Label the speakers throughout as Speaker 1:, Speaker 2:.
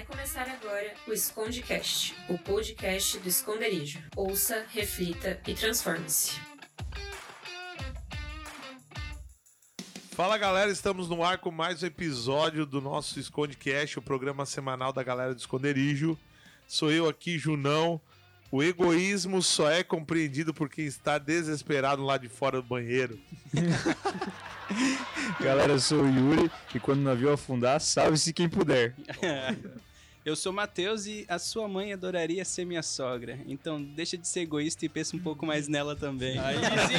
Speaker 1: Vai começar agora o Escondecast, o podcast do esconderijo. Ouça, reflita e transforme-se.
Speaker 2: Fala galera, estamos no ar com mais um episódio do nosso Escondecast, o programa semanal da galera do esconderijo. Sou eu aqui, Junão. O egoísmo só é compreendido por quem está desesperado lá de fora do banheiro.
Speaker 3: Galera, eu sou o Yuri e quando o navio afundar, salve-se quem puder.
Speaker 4: Eu sou Matheus e a sua mãe adoraria ser minha sogra. Então deixa de ser egoísta e pensa um pouco mais nela também.
Speaker 5: Aí sim,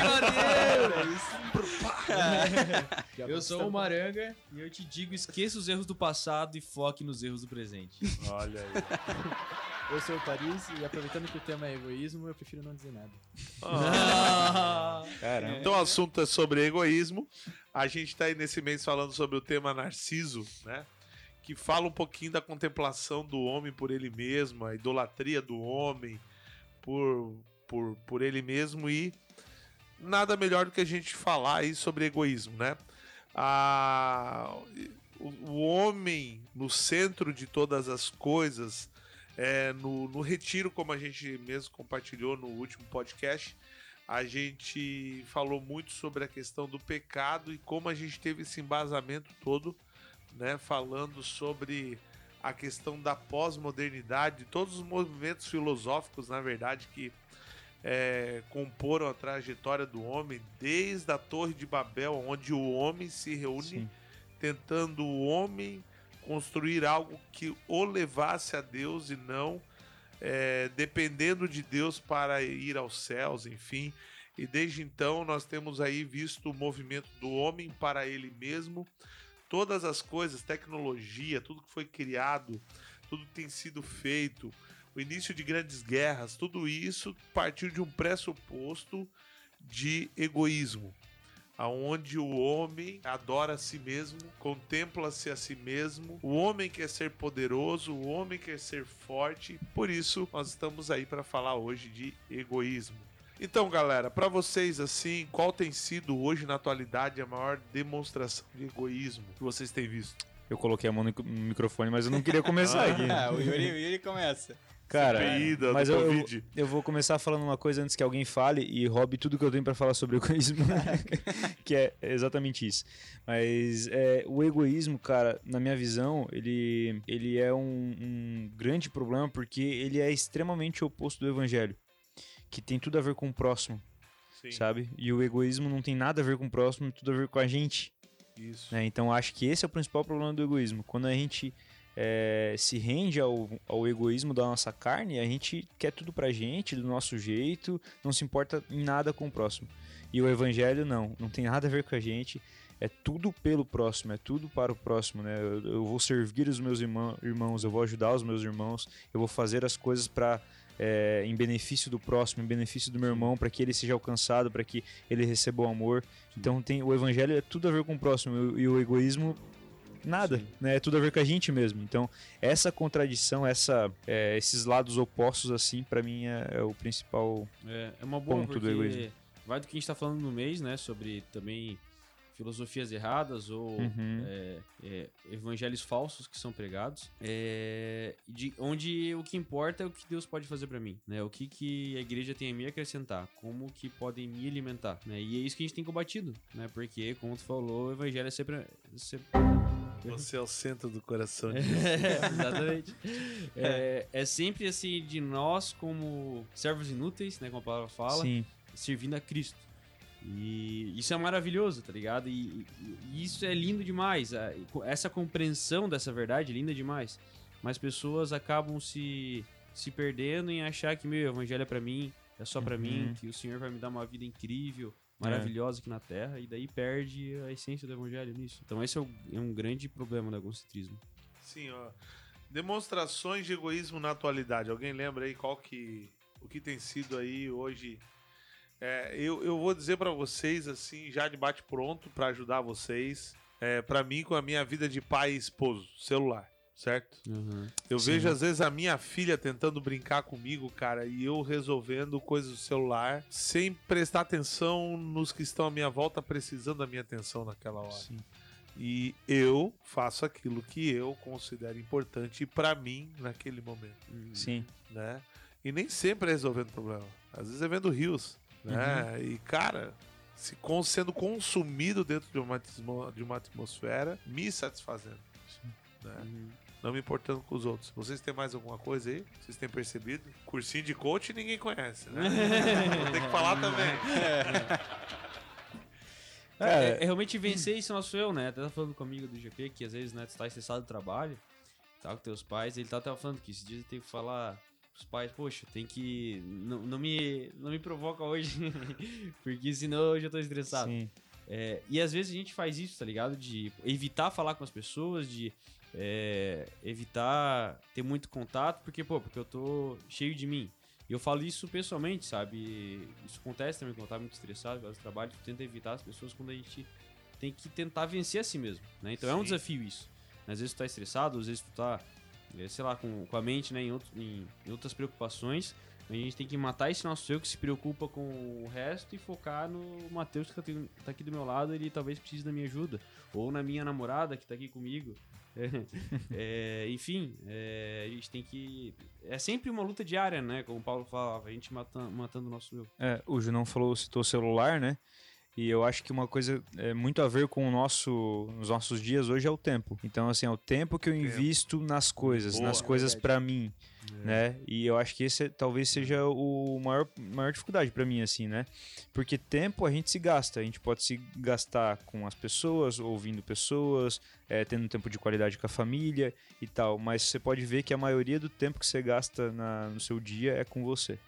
Speaker 5: Matheus! eu sou o Maranga e eu te digo, esqueça os erros do passado e foque nos erros do presente.
Speaker 2: Olha aí.
Speaker 6: Eu sou o Paris e aproveitando que o tema é egoísmo, eu prefiro não dizer nada.
Speaker 2: Ah. Então o assunto é sobre egoísmo. A gente está aí nesse mês falando sobre o tema Narciso, né? Que fala um pouquinho da contemplação do homem por ele mesmo, a idolatria do homem por, por, por ele mesmo e nada melhor do que a gente falar aí sobre egoísmo, né? A, o, o homem no centro de todas as coisas, é, no, no retiro, como a gente mesmo compartilhou no último podcast, a gente falou muito sobre a questão do pecado e como a gente teve esse embasamento todo, né, falando sobre a questão da pós-modernidade, todos os movimentos filosóficos, na verdade, que é, comporam a trajetória do homem, desde a Torre de Babel, onde o homem se reúne,
Speaker 3: Sim.
Speaker 2: tentando o homem construir algo que o levasse a Deus e não é, dependendo de Deus para ir aos céus, enfim. E desde então nós temos aí visto o movimento do homem para ele mesmo. Todas as coisas, tecnologia, tudo que foi criado, tudo que tem sido feito, o início de grandes guerras, tudo isso partiu de um pressuposto de egoísmo aonde o homem adora a si mesmo, contempla-se a si mesmo, o homem quer ser poderoso, o homem quer ser forte. Por isso, nós estamos aí para falar hoje de egoísmo. Então, galera, para vocês assim, qual tem sido hoje na atualidade a maior demonstração de egoísmo que vocês têm visto?
Speaker 3: Eu coloquei a mão no microfone, mas eu não queria começar aqui.
Speaker 4: Ah, o Yuri, o Yuri começa.
Speaker 3: Cara, mas eu, eu,
Speaker 2: Covid.
Speaker 3: eu vou começar falando uma coisa antes que alguém fale e roube tudo que eu tenho pra falar sobre egoísmo, que é exatamente isso. Mas é, o egoísmo, cara, na minha visão, ele, ele é um, um grande problema porque ele é extremamente oposto do evangelho, que tem tudo a ver com o próximo,
Speaker 2: Sim,
Speaker 3: sabe? E o egoísmo não tem nada a ver com o próximo, tudo a ver com a gente.
Speaker 2: isso.
Speaker 3: né? Então acho que esse é o principal problema do egoísmo. Quando a gente é, se rende ao, ao egoísmo da nossa carne, a gente quer tudo pra gente, do nosso jeito, não se importa em nada com o próximo. E o evangelho não, não tem nada a ver com a gente. É tudo pelo próximo, é tudo para o próximo, né? Eu, eu vou servir os meus irmã- irmãos, eu vou ajudar os meus irmãos, eu vou fazer as coisas para em benefício do próximo, em benefício do meu irmão, para que ele seja alcançado, para que ele receba o amor. Então tem o evangelho é tudo a ver com o próximo e, e o egoísmo nada, né? É tudo a ver com a gente mesmo. Então essa contradição, essa, é, esses lados opostos assim, para mim é, é o principal.
Speaker 5: É, é uma boa
Speaker 3: Ponto do egoísmo.
Speaker 5: vai do que a gente tá falando no mês, né? Sobre também filosofias erradas ou
Speaker 3: Uhum.
Speaker 5: é, é, evangelhos falsos que são pregados, é, de, onde o que importa é o que Deus pode fazer pra mim, né? O que, que a igreja tem a me acrescentar, como que podem me alimentar, né? E é isso que a gente tem combatido, né? Porque, como tu falou, o evangelho é sempre... sempre...
Speaker 2: Você é o centro do coração de
Speaker 5: É, exatamente. É, é sempre assim de nós como servos inúteis, né? Como a palavra fala,
Speaker 3: Sim,
Speaker 5: servindo a Cristo. E isso é maravilhoso, tá ligado? E, e- e isso é lindo demais. a- Essa compreensão dessa verdade é linda demais. Mas pessoas acabam se, se perdendo em achar que, meu, o evangelho é pra mim, é só pra
Speaker 3: Uhum.
Speaker 5: mim, que o Senhor vai me dar uma vida incrível, maravilhosa aqui na Terra, e daí perde a essência do evangelho nisso. Então esse é, o- é um grande problema do egocentrismo.
Speaker 2: Sim, ó. Demonstrações de egoísmo na atualidade. Alguém lembra aí qual que o que tem sido aí hoje? É, eu, eu vou dizer pra vocês assim, já de bate pronto pra ajudar vocês. É, para mim com a minha vida de pai e esposo, celular, certo? Eu
Speaker 3: Sim.
Speaker 2: vejo às vezes a minha filha tentando brincar comigo, cara, e eu resolvendo coisas do celular sem prestar atenção nos que estão à minha volta precisando da minha atenção naquela hora.
Speaker 3: sim.
Speaker 2: E eu faço aquilo que eu considero importante para mim naquele momento,
Speaker 3: Sim.
Speaker 2: né? E nem sempre é resolvendo problema. Às vezes é vendo rios, né? E cara, se con- sendo consumido dentro de uma, de uma atmosfera, me satisfazendo, né? Não me importando com os outros. Vocês têm mais alguma coisa aí? Vocês têm percebido? Cursinho de coach ninguém conhece, né? Vou ter que falar também.
Speaker 5: É, é realmente vencer isso nosso eu, né? Até tava falando com um amigo do GP que às vezes, né, tu tá estressado do trabalho, tá com teus pais, ele tá até falando que esses dias ele tem que falar pros pais, poxa, tem que. Não, não me, não me provoca hoje, porque senão eu já tô estressado.
Speaker 3: Sim.
Speaker 5: É, e às vezes a gente faz isso, tá ligado? De evitar falar com as pessoas, de é, evitar ter muito contato, porque, pô, porque eu tô cheio de mim. E eu falo isso pessoalmente, sabe? Isso acontece também quando eu tava muito estressado, do trabalho, tu tenta evitar as pessoas quando a gente tem que tentar vencer a si mesmo, né? Então é um
Speaker 2: Sim.
Speaker 5: desafio isso. Às vezes tu tá estressado, às vezes tu tá, sei lá, com, com a mente, né, em, outro- em- em outras preocupações. A gente tem que matar esse nosso eu que se preocupa com o resto e focar no Matheus que tá, aqui- tá aqui do meu lado, ele talvez precise da minha ajuda. Ou na minha namorada que tá aqui comigo. É, enfim, é, a gente tem que. É sempre uma luta diária, né? Como o Paulo falava, a gente mata, matando o nosso eu.
Speaker 3: É, o Junão falou, citou o celular, né? E eu acho que uma coisa é, muito a ver com o nosso, os nossos dias hoje é o tempo. Então, assim, é o tempo que eu
Speaker 2: Tempo.
Speaker 3: invisto nas coisas,
Speaker 2: Boa,
Speaker 3: nas
Speaker 2: é
Speaker 3: coisas
Speaker 6: verdade.
Speaker 3: pra mim, né? E eu acho que esse é- talvez seja o maior, maior dificuldade pra mim, assim, né? Porque tempo a gente se gasta, a gente pode se gastar com as pessoas, ouvindo pessoas, é, tendo tempo de qualidade com a família e tal. Mas você pode ver que a maioria do tempo que você gasta na- no seu dia é com você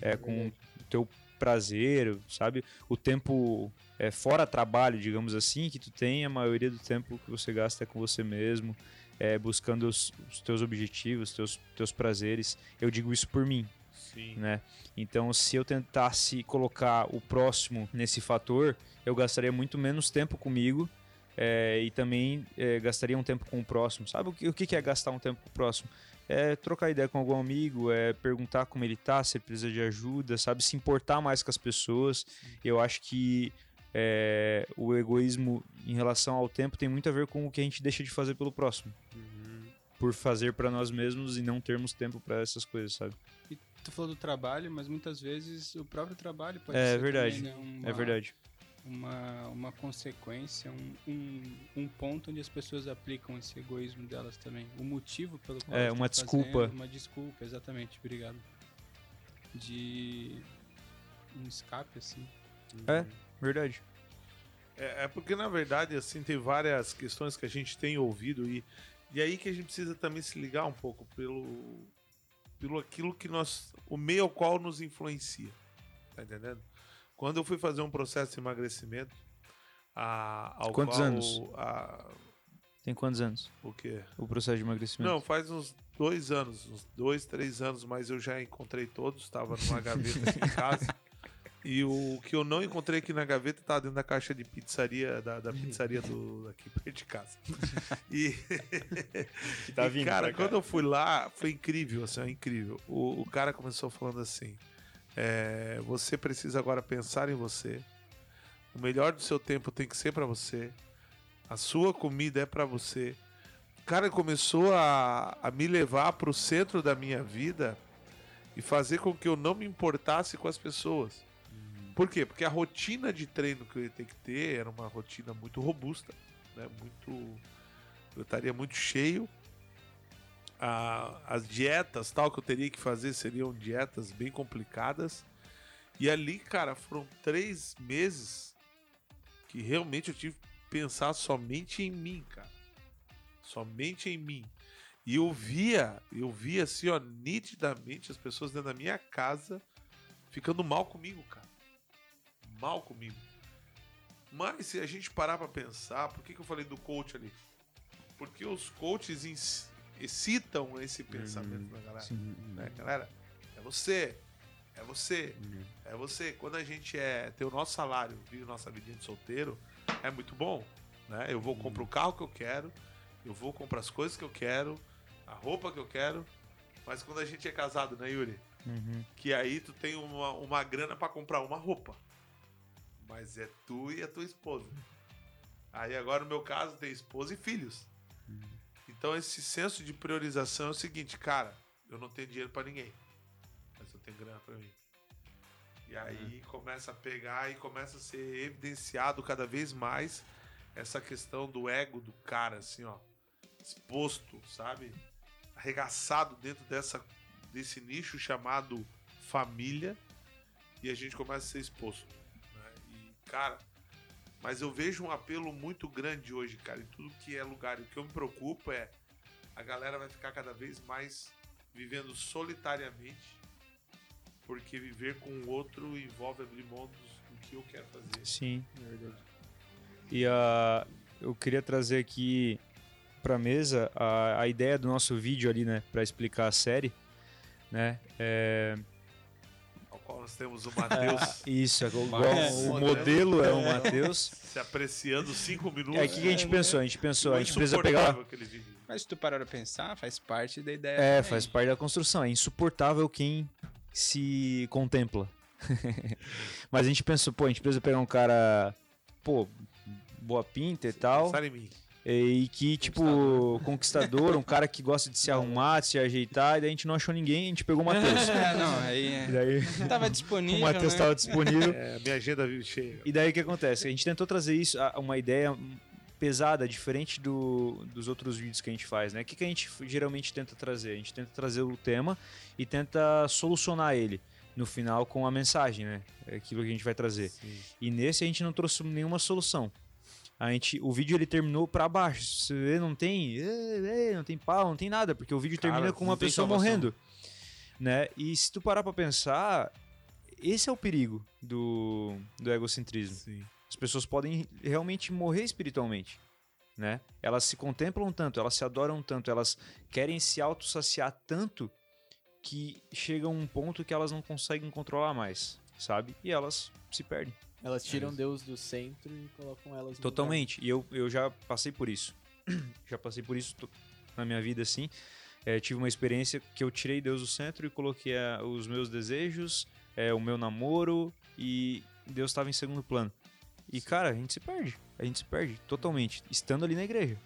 Speaker 3: é com o teu prazer, sabe? O tempo é, fora trabalho, digamos assim, que tu tem, a maioria do tempo que você gasta é com você mesmo, é, buscando os, os teus objetivos, teus, teus prazeres. Eu digo isso por mim,
Speaker 2: Sim.
Speaker 3: né? Então, se eu tentasse colocar o próximo nesse fator, eu gastaria muito menos tempo comigo é, e também é, gastaria um tempo com o próximo. Sabe o que, o que que é gastar um tempo com o próximo? É trocar ideia com algum amigo, é perguntar como ele tá, se ele precisa de ajuda, sabe? Se importar mais com as pessoas. Eu acho que é, o egoísmo em relação ao tempo tem muito a ver com o que a gente deixa de fazer pelo próximo. Por fazer pra nós mesmos e não termos tempo pra essas coisas, sabe?
Speaker 4: E tu falou do trabalho, mas muitas vezes o próprio trabalho pode
Speaker 3: É
Speaker 4: ser
Speaker 3: verdade.
Speaker 4: também, né, uma,
Speaker 3: É verdade.
Speaker 4: Uma, uma consequência, um, um, um ponto onde as pessoas aplicam esse egoísmo delas também. O motivo pelo qual
Speaker 3: É,
Speaker 4: elas
Speaker 3: uma desculpa.
Speaker 4: fazendo, uma desculpa, exatamente, obrigado. De um escape, assim.
Speaker 3: É, verdade.
Speaker 2: É, é porque, na verdade, assim, tem várias questões que a gente tem ouvido e, e aí que a gente precisa também se ligar um pouco pelo, pelo aquilo que nós. o meio ao qual nos influencia. Tá entendendo? Quando eu fui fazer um processo de emagrecimento, a, ao
Speaker 3: Quantos
Speaker 2: qual,
Speaker 3: anos?
Speaker 2: a-
Speaker 3: Tem quantos anos
Speaker 2: o quê?
Speaker 3: o processo de emagrecimento?
Speaker 2: Não, faz uns dois anos, uns dois, três anos, mas eu já encontrei todos, estava numa gaveta aqui em casa. E o que eu não encontrei aqui na gaveta tá dentro da caixa de pizzaria, da, da pizzaria do, aqui perto de casa. E,
Speaker 3: tá
Speaker 2: e,
Speaker 3: vindo
Speaker 2: cara,
Speaker 3: pra cá.
Speaker 2: quando eu fui lá, foi incrível, assim, ó, incrível. O, o cara começou falando assim: é, você precisa agora pensar em você. O melhor do seu tempo tem que ser pra você. A sua comida é pra você. O cara começou a, a me levar pro centro da minha vida e fazer com que eu não me importasse com as pessoas. Por quê? Porque a rotina de treino que eu ia ter que ter era uma rotina muito robusta, né? Muito eu estaria muito cheio. A- as dietas tal que eu teria que fazer seriam dietas bem complicadas. E ali, cara, foram três meses que realmente eu tive que pensar somente em mim, cara. Somente em mim. E eu via, eu via assim, ó, nitidamente as pessoas dentro da minha casa ficando mal comigo, cara. Mal comigo. Mas se a gente parar pra pensar, por que, que eu falei do coach ali? Porque os coaches excitam esse pensamento na galera. Né, galera? É você. É você. É você. Quando a gente é tem o nosso salário, vive nossa vidinha de solteiro, é muito bom. Né? Eu vou comprar o carro que eu quero, eu vou comprar as coisas que eu quero, a roupa que eu quero. Mas quando a gente é casado, né, Yuri?
Speaker 3: Uhum.
Speaker 2: Que aí tu tem uma, uma grana pra comprar uma roupa. Mas é tu e a tua esposa. Aí agora no meu caso tem esposa e filhos. Então esse senso de priorização é o seguinte, cara, eu não tenho dinheiro pra ninguém, mas eu tenho grana pra mim. E aí começa a pegar e começa a ser evidenciado cada vez mais essa questão do ego do cara, assim, ó, exposto, sabe? Arregaçado dentro dessa, desse nicho chamado família e a gente começa a ser exposto. né? E, cara, mas eu vejo um apelo muito grande hoje, cara, em tudo que é lugar. E o que eu me preocupo é a galera vai ficar cada vez mais vivendo solitariamente, porque viver com o outro envolve abrir mão do que eu quero fazer.
Speaker 3: Sim, E a, eu queria trazer aqui pra mesa a, a ideia do nosso vídeo ali, né, Pra explicar a série, né? É,
Speaker 2: qual nós temos o Matheus
Speaker 3: isso, é igual-
Speaker 4: É,
Speaker 3: o modelo é o Matheus.
Speaker 2: se apreciando cinco minutos.
Speaker 3: É o que a gente pensou? A gente pensou, a gente precisa pegar.
Speaker 4: Mas se tu parar pra pensar, faz parte da ideia.
Speaker 3: É,
Speaker 4: também.
Speaker 3: faz parte da construção. É insuportável quem se contempla. Mas a gente pensou, pô, a gente precisa pegar um cara, pô, boa pinta e tal.
Speaker 2: Pensaram em mim.
Speaker 3: E que, tipo, conquistador, um cara que gosta de se arrumar, de se ajeitar. E daí a gente não achou ninguém, a gente pegou o Matheus.
Speaker 4: É, não, aí
Speaker 3: E
Speaker 4: é.
Speaker 3: daí
Speaker 4: tava
Speaker 3: o
Speaker 4: disponível.
Speaker 3: Matheus
Speaker 4: né?
Speaker 3: estava disponível.
Speaker 2: É, minha agenda cheia.
Speaker 3: E daí o que acontece? A gente tentou trazer isso, a- uma ideia pesada, diferente do, dos outros vídeos que a gente faz, né? O que, que a gente geralmente tenta trazer? A gente tenta trazer o tema e tenta solucionar ele no final com a mensagem, né? É aquilo que a gente vai trazer. E nesse a gente não trouxe nenhuma solução. A gente, o vídeo ele terminou pra baixo. Você vê, não tem, não tem pau, não tem nada, porque o vídeo
Speaker 2: Cara,
Speaker 3: termina com uma pessoa
Speaker 2: salvação.
Speaker 3: morrendo, né? E se tu parar pra pensar, esse é o perigo do, do egocentrismo.
Speaker 2: Sim.
Speaker 3: As pessoas podem realmente morrer espiritualmente, né? Elas se contemplam tanto, elas se adoram tanto, elas querem se autossaciar tanto que chega um ponto que elas não conseguem controlar mais, sabe? E elas se perdem.
Speaker 6: Elas tiram Deus do centro e colocam elas no
Speaker 3: Totalmente. E eu, eu já passei por isso. já passei por isso na minha vida, assim. É, tive uma experiência que eu tirei Deus do centro e coloquei ah, os meus desejos, é, o meu namoro e Deus estava em segundo plano. E, cara, a gente se perde. A gente se perde totalmente, estando ali na igreja.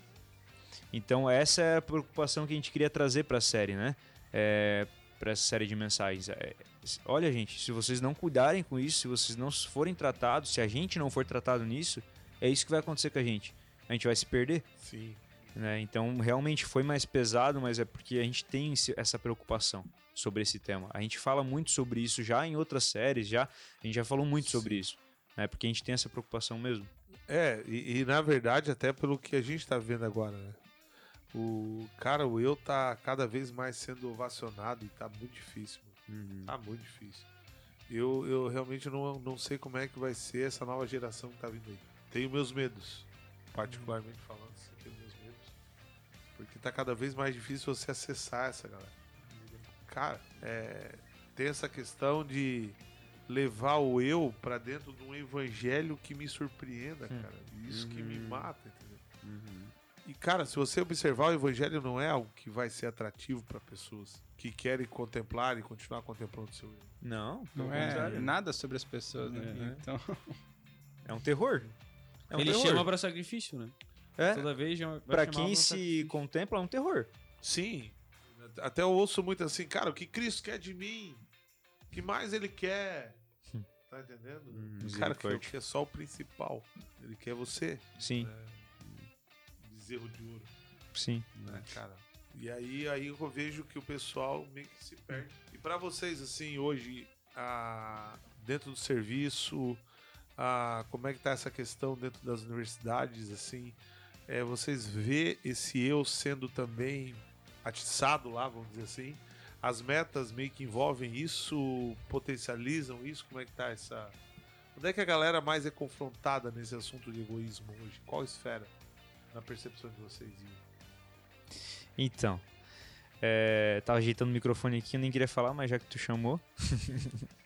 Speaker 3: Então, essa é a preocupação que a gente queria trazer para a série, né? É, para essa série de mensagens. É, olha, gente, se vocês não cuidarem com isso, se vocês não forem tratados, se a gente não for tratado nisso, é isso que vai acontecer com a gente. A gente vai se perder,
Speaker 2: Sim.
Speaker 3: né? Então, realmente foi mais pesado, mas é porque a gente tem essa preocupação sobre esse tema. A gente fala muito sobre isso já em outras séries, já a gente já falou muito sobre isso, né? Porque a gente tem essa preocupação mesmo.
Speaker 2: É, e, e, na verdade, até pelo que a gente tá vendo agora, né? O cara, o eu tá cada vez mais sendo ovacionado e tá muito difícil.
Speaker 5: Uhum.
Speaker 2: Tá muito difícil. Eu, eu realmente não, não sei como é que vai ser essa nova geração que tá vindo aí. Tenho meus medos, particularmente falando, assim, tenho meus medos. Porque tá cada vez mais difícil você acessar essa galera. Cara, é, tem essa questão de levar o eu pra dentro de um evangelho que me surpreenda, cara. Isso que me
Speaker 5: Uhum.
Speaker 2: mata, entendeu?
Speaker 5: Uhum.
Speaker 2: E cara, se você observar, o evangelho não é algo que vai ser atrativo para pessoas que querem contemplar e continuar contemplando o seu eu.
Speaker 3: Não, pelo
Speaker 4: Não é
Speaker 3: contrário.
Speaker 4: nada sobre as pessoas, né?
Speaker 3: É.
Speaker 4: Então,
Speaker 3: É um terror. É um
Speaker 5: Ele
Speaker 3: terror.
Speaker 5: chama pra sacrifício, né?
Speaker 3: É,
Speaker 5: Toda vez chamar
Speaker 3: quem
Speaker 5: pra
Speaker 3: se contempla, é um terror.
Speaker 2: Sim. Até eu ouço muito assim, cara, o que Cristo quer de mim? O que mais ele quer? Tá entendendo?
Speaker 5: Hum,
Speaker 2: cara, que quer só o principal. Ele quer você,
Speaker 3: Sim,
Speaker 2: bezerro de ouro,
Speaker 3: sim.
Speaker 2: né, cara? E aí, aí eu vejo que o pessoal meio que se perde. E pra vocês, assim, hoje, a, dentro do serviço, a, como é que tá essa questão dentro das universidades, assim? É, vocês vê esse eu sendo também atiçado lá, vamos dizer assim? As metas meio que envolvem isso, potencializam isso? Como é que tá essa... Onde é que a galera mais é confrontada nesse assunto de egoísmo hoje? Qual esfera? Na percepção de vocês?
Speaker 3: Então, é, tava ajeitando o microfone aqui, eu nem queria falar, mas já que tu chamou.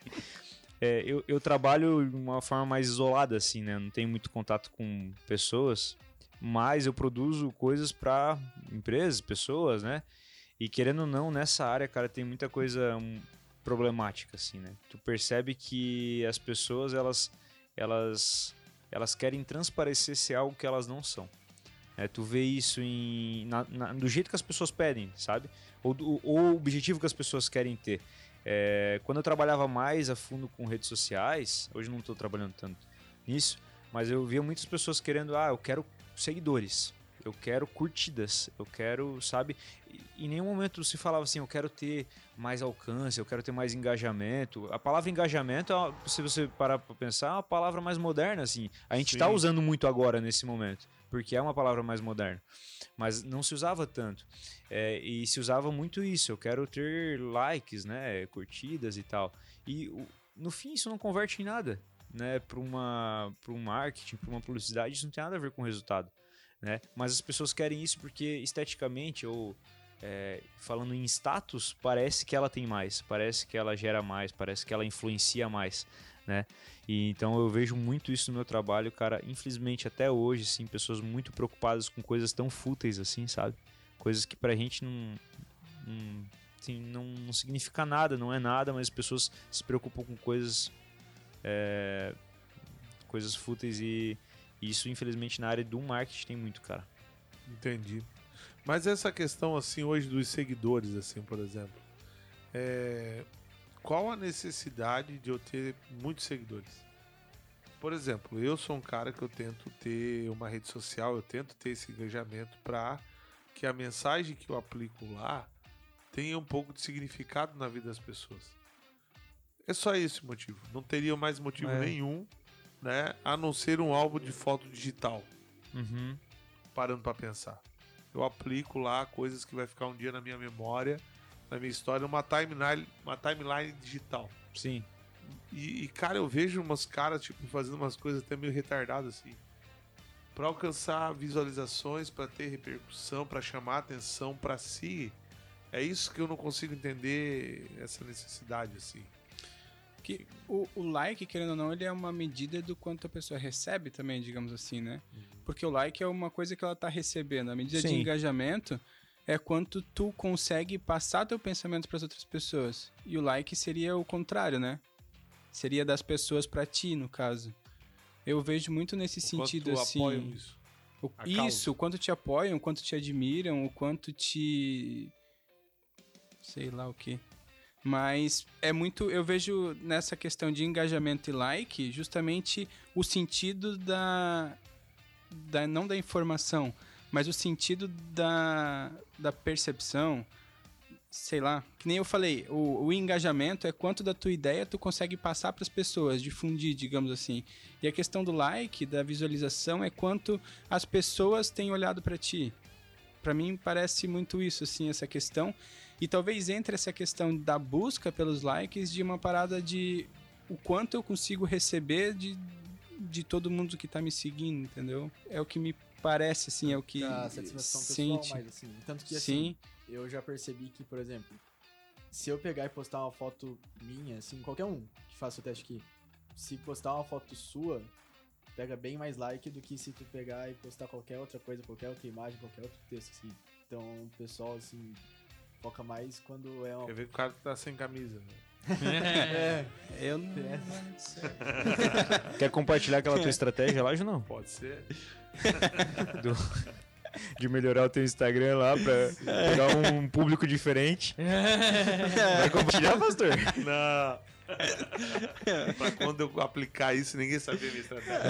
Speaker 3: É, eu, eu trabalho de uma forma mais isolada, assim, né? Não tenho muito contato com pessoas, mas eu produzo coisas para empresas, pessoas, né? E querendo ou não, nessa área, cara, tem muita coisa hum, problemática, assim, né? Tu percebe que as pessoas, elas, elas elas querem transparecer ser algo que elas não são. É, tu vê isso em, na- na- do jeito que as pessoas pedem, sabe? Ou, do- o objetivo que as pessoas querem ter. É, quando eu trabalhava mais a fundo com redes sociais, hoje não estou trabalhando tanto nisso, mas eu via muitas pessoas querendo, ah, eu quero seguidores, eu quero curtidas, eu quero, sabe? Em nenhum momento se falava assim, eu quero ter mais alcance, eu quero ter mais engajamento. A palavra engajamento, é se você parar para pensar, é uma palavra mais moderna, assim. A gente está usando muito agora nesse momento, porque é uma palavra mais moderna. Mas não se usava tanto. É, e se usava muito isso, eu quero ter likes, né, curtidas e tal. E no fim isso não converte em nada, né, para uma para um marketing, para uma publicidade, isso não tem nada a ver com o resultado, né? Mas as pessoas querem isso porque esteticamente ou é, falando em status, parece que ela tem mais, parece que ela gera mais, parece que ela influencia mais, né? E então eu vejo muito isso no meu trabalho, cara. Infelizmente até hoje, sim, pessoas muito preocupadas com coisas tão fúteis assim, sabe? Coisas que pra gente não, não, assim, não, não significa nada, não é nada, mas as pessoas se preocupam com coisas é, coisas fúteis e, e isso infelizmente na área do marketing tem muito, cara.
Speaker 2: Entendi. Mas essa questão, assim, hoje dos seguidores, assim, por exemplo. é, Qual a necessidade de eu ter muitos seguidores? Por exemplo, eu sou um cara que eu tento ter uma rede social, eu tento ter esse engajamento para que a mensagem que eu aplico lá tenha um pouco de significado na vida das pessoas. É só esse motivo. Não teria mais motivo
Speaker 3: É.
Speaker 2: nenhum, né? A não ser um álbum de foto digital
Speaker 3: Uhum.
Speaker 2: parando pra pensar. Eu aplico lá coisas que vai ficar um dia na minha memória, na minha história, uma timeline, uma timeline digital.
Speaker 3: Sim.
Speaker 2: E, e, cara, eu vejo umas caras tipo fazendo umas coisas até meio retardadas assim, Pra alcançar visualizações, pra ter repercussão, pra chamar atenção pra si. É isso que eu não consigo entender essa necessidade assim.
Speaker 4: Que o, o like, querendo ou não, ele é uma medida do quanto a pessoa recebe também, digamos assim, né? Porque o like é uma coisa que ela tá recebendo. A medida de
Speaker 3: Sim.
Speaker 4: engajamento é quanto tu consegue passar teu pensamento para as outras pessoas. E o like seria o contrário, né? Seria das pessoas para ti, no caso. Eu vejo muito nesse
Speaker 2: Quanto
Speaker 4: sentido assim.
Speaker 2: apoiam isso.
Speaker 4: O- isso, o quanto te apoiam, o quanto te admiram, o quanto te. sei lá o que. Mas é muito. Eu vejo nessa questão de engajamento e like justamente o sentido da. da não da informação, mas o sentido da, da percepção. Sei lá, que nem eu falei, o, o engajamento é quanto da tua ideia tu consegue passar para as pessoas, difundir, digamos assim. E a questão do like, da visualização, é quanto as pessoas têm olhado para ti. Para mim parece muito isso, assim, essa questão. E talvez entre essa questão da busca pelos likes de uma parada de o quanto eu consigo receber de, de todo mundo que tá me seguindo, entendeu? É o que me parece, assim, é o que
Speaker 6: Da satisfação pessoal,
Speaker 4: sente.
Speaker 6: mas assim, tanto que assim,
Speaker 4: Sim,
Speaker 6: eu já percebi que, por exemplo, se eu pegar e postar uma foto minha, assim, qualquer um que faça o teste aqui, se postar uma foto sua, pega bem mais like do que se tu pegar e postar qualquer outra coisa, qualquer outra imagem, qualquer outro texto, assim. Então, o pessoal, assim, foca mais quando é uma...
Speaker 2: Quer ver que o cara tá sem camisa, né?
Speaker 6: É,
Speaker 4: eu não...
Speaker 3: Quer compartilhar aquela tua estratégia lá, Ju, não?
Speaker 2: Pode ser.
Speaker 3: De melhorar o teu Instagram lá pra pegar um público diferente. Vai compartilhar, pastor?
Speaker 2: Não. pra quando eu aplicar isso, ninguém sabia a minha estratégia.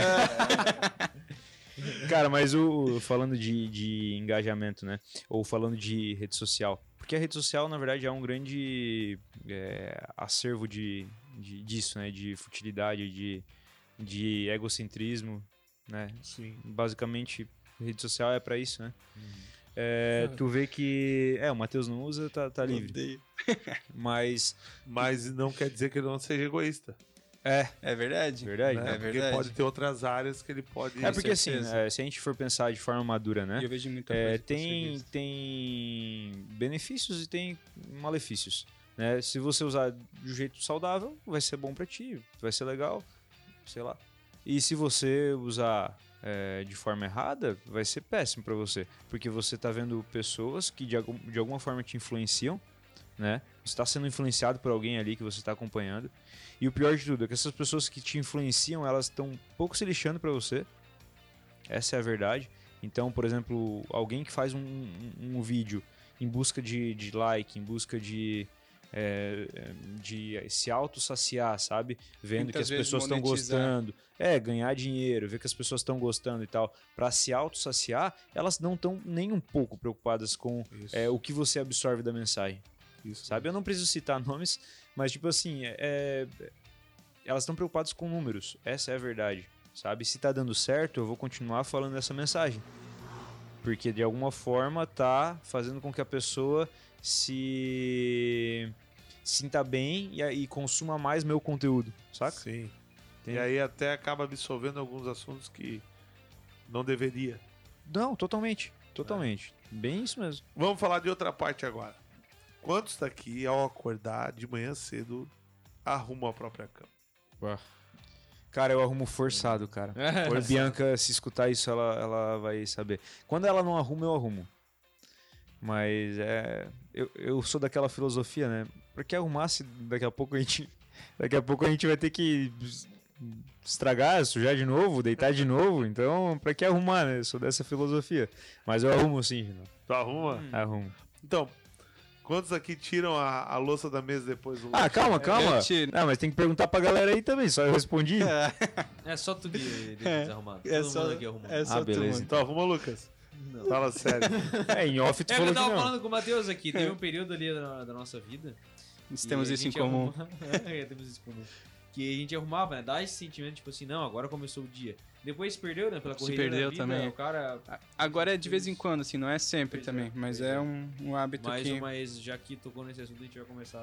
Speaker 3: Cara, mas o, o- falando de, de engajamento, né? Ou falando de rede social. Porque a rede social, na verdade, é um grande é, acervo de, de- disso, né? De futilidade, de, de egocentrismo, né?
Speaker 2: Sim.
Speaker 3: Basicamente, rede social é pra isso, né? É, tu vê que... É, o Matheus não usa, tá, tá livre. Mas...
Speaker 2: Mas não quer dizer que ele não seja egoísta.
Speaker 4: É, é verdade.
Speaker 3: Verdade,
Speaker 2: né?
Speaker 4: É
Speaker 2: Porque
Speaker 4: verdade.
Speaker 2: pode ter outras áreas que ele pode.
Speaker 3: É porque assim, é, se a gente for pensar de forma madura, né?
Speaker 4: Eu vejo muita
Speaker 3: É, tem, tem benefícios e tem malefícios. Né? Se você usar de um jeito saudável, vai ser bom pra ti, vai ser legal, sei lá. E se você usar é, de forma errada, vai ser péssimo pra você, porque você tá vendo pessoas que de, algum- de alguma forma te influenciam, né? Você está sendo influenciado por alguém ali que você está acompanhando. E o pior de tudo é que essas pessoas que te influenciam, elas estão um pouco se lixando para você. Essa é a verdade. Então, por exemplo, alguém que faz um, um, um vídeo em busca de, de like, em busca de, é, de se auto-saciar, sabe? Vendo
Speaker 4: Muitas
Speaker 3: que as pessoas estão gostando. É, ganhar dinheiro, ver que as pessoas estão gostando e tal. Para se auto-saciar, elas não estão nem um pouco preocupadas com é, o que você absorve da mensagem
Speaker 2: Isso.
Speaker 3: sabe? Eu não preciso citar nomes, mas tipo assim, é- é- elas estão preocupadas com números. Essa é a verdade, sabe? Se tá dando certo, eu vou continuar falando essa mensagem. Porque de alguma forma tá fazendo com que a pessoa se sinta bem e, e consuma mais meu conteúdo, saca?
Speaker 2: Sim.
Speaker 3: Entende?
Speaker 2: E aí até acaba absorvendo alguns assuntos que não deveria.
Speaker 3: Não, totalmente, totalmente. Bem isso mesmo.
Speaker 2: Vamos falar de outra parte agora. Quantos daqui, ao acordar de manhã cedo, arrumam a própria cama?
Speaker 3: Cara, eu arrumo forçado, cara. A Bianca, se escutar isso, ela, ela vai saber. Quando ela não arruma, eu arrumo. Mas é. Eu, eu sou daquela filosofia, né? Porque arrumar se daqui a pouco a gente. Daqui a pouco a gente vai ter que estragar, sujar de novo, deitar de novo. Então, pra que arrumar, né? Eu sou dessa filosofia. Mas eu arrumo sim, Renan.
Speaker 2: Tu arruma?
Speaker 3: Hum. Arrumo.
Speaker 2: Então, quantos aqui tiram a, a louça da mesa depois do
Speaker 3: Ah, calma, calma.
Speaker 4: eu tiro.
Speaker 3: Não, mas tem que perguntar pra galera aí também, só eu respondi.
Speaker 5: É só tu que de-
Speaker 6: É.
Speaker 5: desarrumado.
Speaker 6: É
Speaker 5: Todo
Speaker 6: só-
Speaker 5: mundo aqui arrumou.
Speaker 6: é só
Speaker 3: Ah,
Speaker 6: tu,
Speaker 3: beleza.
Speaker 2: Tu arruma, Lucas?
Speaker 6: Não.
Speaker 2: Fala sério.
Speaker 3: É, em off tu
Speaker 5: É, eu
Speaker 3: falou que
Speaker 5: tava
Speaker 3: não.
Speaker 5: falando com o Matheus aqui, teve um período ali da, da nossa vida.
Speaker 4: Nós
Speaker 5: que
Speaker 4: temos isso em comum.
Speaker 5: arruma- é, temos isso em comum. Que a gente arrumava, né? Dá esse sentimento, tipo assim, não, agora começou o dia. Depois se perdeu, né? Pela
Speaker 4: Se
Speaker 5: correria
Speaker 4: perdeu
Speaker 5: da vida,
Speaker 4: também.
Speaker 5: o cara...
Speaker 4: Agora é de vez em quando, assim, não é sempre
Speaker 5: Pois
Speaker 4: também,
Speaker 5: é,
Speaker 4: mas é
Speaker 5: é.
Speaker 4: um, um hábito
Speaker 5: Mas,
Speaker 4: que.
Speaker 5: mas já que tocou nesse assunto, a gente vai começar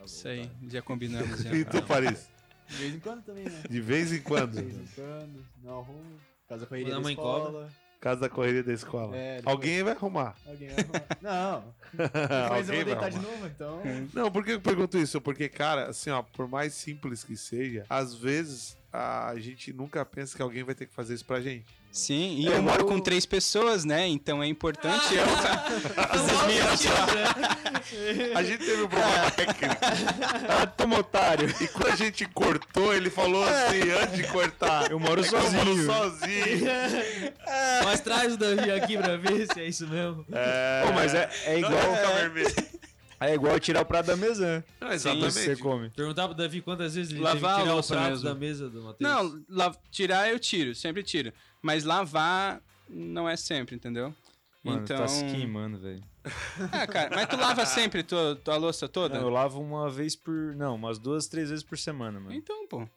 Speaker 5: a
Speaker 4: Isso aí,
Speaker 5: voltar.
Speaker 4: já combinamos. Já.
Speaker 2: E tu, Paris?
Speaker 6: De vez em quando também, né?
Speaker 2: De vez em quando.
Speaker 6: De vez em quando, não arrumo. Casa correria da escola.
Speaker 2: Casa da correria da escola.
Speaker 6: É, depois-
Speaker 2: Alguém vai arrumar.
Speaker 6: Alguém vai arrumar. Não, depois eu vou deitar de novo, então...
Speaker 2: Não, por que eu pergunto isso? Porque, cara, assim, ó, por mais simples que seja, às vezes a gente nunca pensa que alguém vai ter que fazer isso pra gente.
Speaker 4: Sim, e
Speaker 2: É,
Speaker 4: eu moro
Speaker 2: eu-
Speaker 4: com três pessoas, né? Então é importante eu.
Speaker 2: A gente teve um problema técnico.
Speaker 3: Ah, toma otário.
Speaker 2: E quando a gente cortou, ele falou assim, antes de cortar.
Speaker 3: Eu moro
Speaker 2: "É que Eu moro
Speaker 3: sozinho."
Speaker 2: sozinho.
Speaker 5: Mas traz o Davi aqui pra ver se é isso mesmo.
Speaker 2: É,
Speaker 3: Pô, mas é, é
Speaker 2: Não,
Speaker 3: igual.
Speaker 2: fica vermelho.
Speaker 3: É igual tirar o prato da mesa. né?
Speaker 2: Não,
Speaker 3: Que você
Speaker 2: exatamente.
Speaker 3: come.
Speaker 5: Perguntar pro Davi quantas vezes ele
Speaker 4: Lavar
Speaker 5: teve tirar o
Speaker 4: louça
Speaker 5: prato
Speaker 4: mesmo.
Speaker 5: da mesa do Matheus.
Speaker 4: Não, la- tirar eu tiro, sempre tiro. Mas lavar não é sempre, entendeu?
Speaker 3: Mano,
Speaker 4: então.
Speaker 3: tá se queimando, velho.
Speaker 4: Ah, cara, mas tu lava sempre tua, tua louça toda?
Speaker 3: Não, eu lavo uma vez por. Não, umas duas, três vezes por semana, mano.
Speaker 4: Então, pô.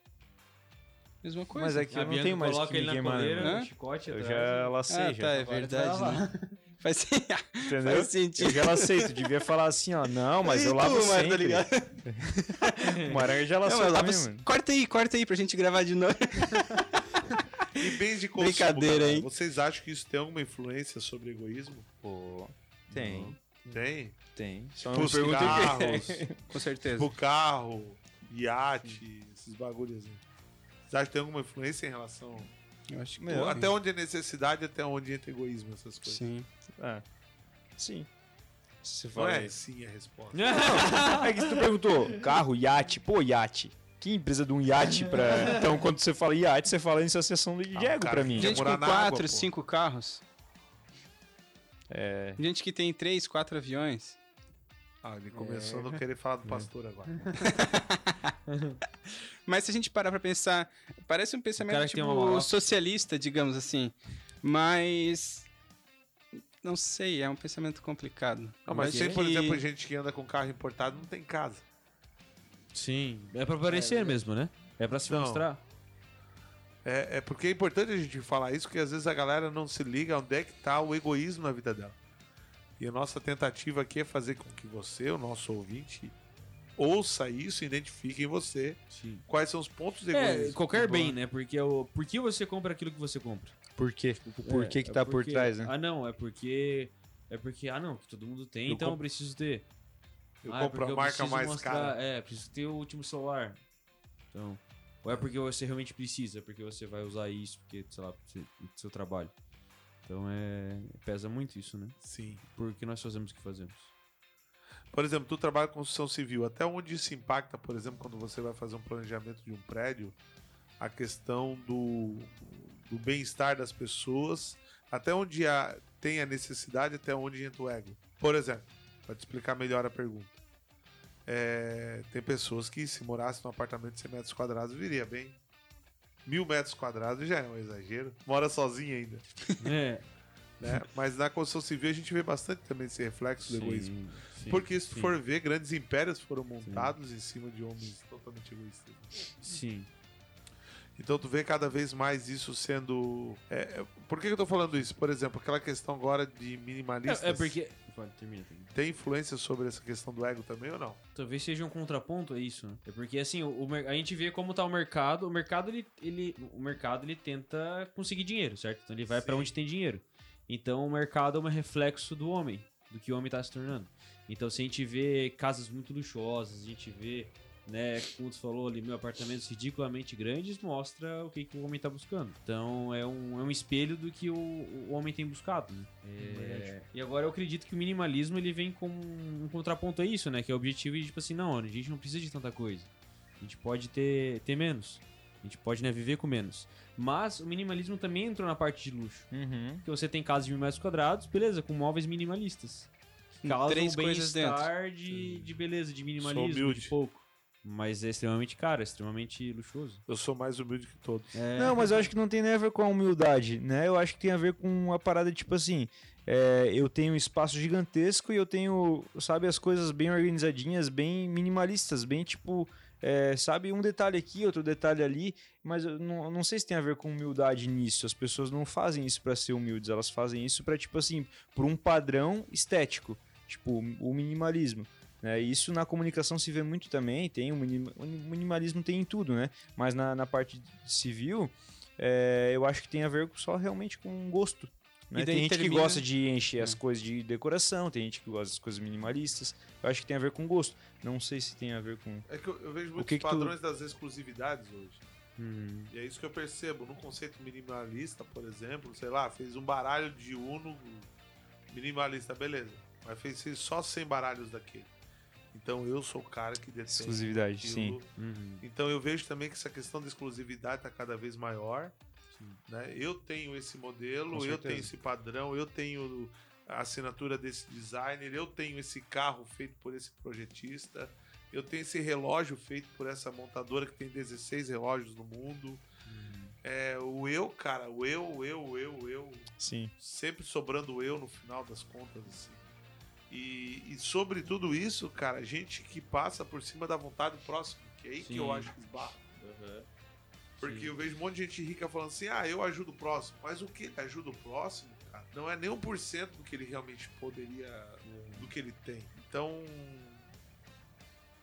Speaker 4: Mesma coisa.
Speaker 3: Mas é que
Speaker 5: a
Speaker 3: eu não tenho mais
Speaker 5: coloca
Speaker 3: que
Speaker 5: ele
Speaker 3: me
Speaker 5: na
Speaker 3: queimar,
Speaker 5: coleira,
Speaker 3: né?
Speaker 5: Chicote
Speaker 3: Eu
Speaker 5: atrás.
Speaker 3: já lacei,
Speaker 4: ah,
Speaker 3: já.
Speaker 4: tá, é verdade, né? Faz,
Speaker 3: Entendeu?
Speaker 4: faz sentido.
Speaker 3: Eu já lacei, tu devia falar assim, ó. Não, mas eu lavo
Speaker 6: tu, tá
Speaker 3: sempre.
Speaker 6: ligado?
Speaker 3: o Maranga já também, mano.
Speaker 4: corta aí, corta aí pra gente gravar de novo.
Speaker 2: E bens de consumo,
Speaker 4: Brincadeira,
Speaker 2: galera,
Speaker 4: hein?
Speaker 2: Vocês acham que isso tem alguma influência sobre egoísmo?
Speaker 3: Pô, tem,
Speaker 2: Tem.
Speaker 3: tem. Só
Speaker 2: Tipo os
Speaker 3: o
Speaker 2: carros,
Speaker 4: Com certeza.
Speaker 2: tipo carro, iate, esses bagulhos aí. Vocês acham que tem alguma influência em relação...
Speaker 4: Eu acho que
Speaker 2: até onde é necessidade, até onde entra egoísmo, essas coisas.
Speaker 4: Sim.
Speaker 3: é. Sim. Se você
Speaker 2: Não
Speaker 3: fala
Speaker 2: é sim a resposta.
Speaker 3: É que tu perguntou, carro, iate, pô, iate. Que empresa de um iate pra. Então, quando você fala iate, você fala em associação de
Speaker 2: Ah,
Speaker 3: Diego
Speaker 2: cara,
Speaker 3: pra mim.
Speaker 4: Gente
Speaker 2: morar
Speaker 4: com
Speaker 2: na água,
Speaker 4: quatro,
Speaker 2: pô.
Speaker 4: cinco carros.
Speaker 3: É.
Speaker 4: Gente que tem três, quatro aviões.
Speaker 2: Ah, ele começou a não querer falar do pastor agora.
Speaker 4: Mas se a gente parar pra pensar, parece um pensamento
Speaker 5: uma
Speaker 4: tipo
Speaker 5: maloca.
Speaker 4: socialista, digamos assim. Mas não sei, é um pensamento complicado.
Speaker 2: Não, mas tem, por exemplo, gente que anda com carro importado não tem casa.
Speaker 5: Sim, é pra parecer mesmo, né? É pra se
Speaker 2: Não.
Speaker 5: mostrar.
Speaker 2: É, é porque é importante a gente falar isso, porque às vezes a galera não se liga onde é que tá o egoísmo na vida dela. E a nossa tentativa aqui é fazer com que você, o nosso ouvinte, ouça isso e identifique em você
Speaker 5: Sim.
Speaker 2: quais são os pontos de
Speaker 5: É, qualquer bem, né? Porque o, por que você compra aquilo que você compra?
Speaker 3: Por quê? O porquê
Speaker 5: É,
Speaker 3: que
Speaker 5: é
Speaker 3: tá por
Speaker 5: porque-
Speaker 3: trás, né?
Speaker 5: Ah, não, é porque. É porque, ah, não, que todo mundo tem,
Speaker 2: Eu
Speaker 5: então
Speaker 2: comp-
Speaker 5: eu preciso ter.
Speaker 2: Eu
Speaker 5: ah, é
Speaker 2: compro
Speaker 5: porque
Speaker 2: a marca mais
Speaker 5: mostrar-
Speaker 2: cara.
Speaker 5: É, preciso ter o último celular. Então. Ou é porque você realmente precisa, porque você vai usar isso, porque, sei lá, pro seu trabalho. Então é. Pesa muito isso, né?
Speaker 2: Sim.
Speaker 5: Porque nós fazemos o que fazemos.
Speaker 2: Por exemplo, tu trabalha com construção civil. Até onde isso impacta, por exemplo, quando você vai fazer um planejamento de um prédio, a questão do, do bem-estar das pessoas, até onde há, tem a necessidade, até onde entra o ego. Por exemplo, para te explicar melhor a pergunta. É, tem pessoas que, se morasse num apartamento de 100 metros quadrados, viria bem. Mil metros quadrados já é um exagero. Mora sozinho ainda.
Speaker 5: É.
Speaker 2: Né? Mas na construção civil a gente vê bastante também esse reflexo do egoísmo.
Speaker 5: Sim, sim,
Speaker 2: Porque se tu
Speaker 5: sim.
Speaker 2: for ver, grandes impérios foram montados em cima de homens totalmente egoístas.
Speaker 5: Sim.
Speaker 2: Então tu vê cada vez mais isso sendo. é, é- por que que eu tô falando isso? Por exemplo, aquela questão agora de minimalistas.
Speaker 5: É, é porque. Pode, termina, termina.
Speaker 2: Tem influência sobre essa questão do ego também ou não?
Speaker 5: Talvez seja um contraponto a isso, né? É porque assim, o, a gente vê como tá o mercado. O mercado ele, ele o mercado ele tenta conseguir dinheiro, certo? Então ele vai pra
Speaker 2: Sim.
Speaker 5: onde tem dinheiro. Então o mercado é um reflexo do homem, do que o homem tá se tornando. Então se a gente vê casas muito luxuosas, a gente vê, né, como tu falou ali, meu apartamentos ridiculamente grandes, mostra o que, que o homem tá buscando. Então é um, é um espelho do que o, o homem tem buscado, né? É, e agora eu acredito que o minimalismo ele vem com um contraponto a isso, né? Que é o objetivo de tipo assim, não, a gente não precisa de tanta coisa. A gente pode ter, ter menos. A gente pode né, viver com menos. Mas o minimalismo também entrou na parte de luxo.
Speaker 3: Uhum.
Speaker 5: Porque você tem casas de mil metros quadrados, beleza, com móveis minimalistas.
Speaker 4: Com
Speaker 5: Causam
Speaker 4: três
Speaker 5: um
Speaker 4: coisas
Speaker 5: bem-estar de, de beleza, de minimalismo, de pouco. Mas é extremamente caro, é extremamente luxuoso.
Speaker 2: Eu sou mais humilde que todos.
Speaker 5: É,
Speaker 3: Não, mas eu acho que não tem nem a ver com a humildade, né? Eu acho que tem a ver com uma parada tipo assim: é, eu tenho um espaço gigantesco e eu tenho, sabe, as coisas bem organizadinhas, bem minimalistas, bem tipo. é, sabe, um detalhe aqui, outro detalhe ali, mas eu não, não sei se tem a ver com humildade nisso. As pessoas não fazem isso pra ser humildes, elas fazem isso pra, tipo assim, por um padrão estético, tipo, o minimalismo. Né? Isso na comunicação se vê muito também, tem o, minima- o minimalismo tem em tudo, né? Mas na, na parte civil, é, eu acho que tem a ver só realmente com gosto. Né?
Speaker 4: E
Speaker 3: Tem gente que
Speaker 4: termina-
Speaker 3: gosta de encher as
Speaker 4: É.
Speaker 3: coisas de decoração, tem gente que gosta das coisas minimalistas. Eu acho que tem a ver com gosto. Não sei se tem a ver com.
Speaker 2: É que eu, eu vejo muitos
Speaker 3: que que tu-
Speaker 2: padrões das exclusividades hoje.
Speaker 5: Hum,
Speaker 2: E é isso que eu percebo. No conceito minimalista, por exemplo, sei lá, fez um baralho de Uno minimalista, beleza. Mas fez só 100 baralhos daquele. Então eu sou o cara que detém
Speaker 3: Exclusividade,
Speaker 2: aquilo.
Speaker 3: sim.
Speaker 5: uhum.
Speaker 2: Então eu vejo também que essa questão da exclusividade está cada vez maior.
Speaker 5: Sim.
Speaker 2: Né? Eu tenho esse modelo, eu tenho esse padrão, eu tenho a assinatura desse designer, eu tenho esse carro feito por esse projetista, eu tenho esse relógio feito por essa montadora que tem 16 relógios no mundo. É, o eu, cara, o eu, o eu, o eu, o eu,
Speaker 3: Sim.
Speaker 2: sempre sobrando o eu no final das contas, assim. E, e sobre tudo isso, cara, gente que passa por cima da vontade do próximo, que é aí que eu
Speaker 5: Sim.
Speaker 2: acho que esbarra. Porque
Speaker 5: Sim.
Speaker 2: eu vejo um monte de gente rica falando assim, ah, eu ajudo o próximo. Mas o que ele ajuda o próximo, cara, não é nem um por cento do que ele realmente poderia, do que ele tem. Então,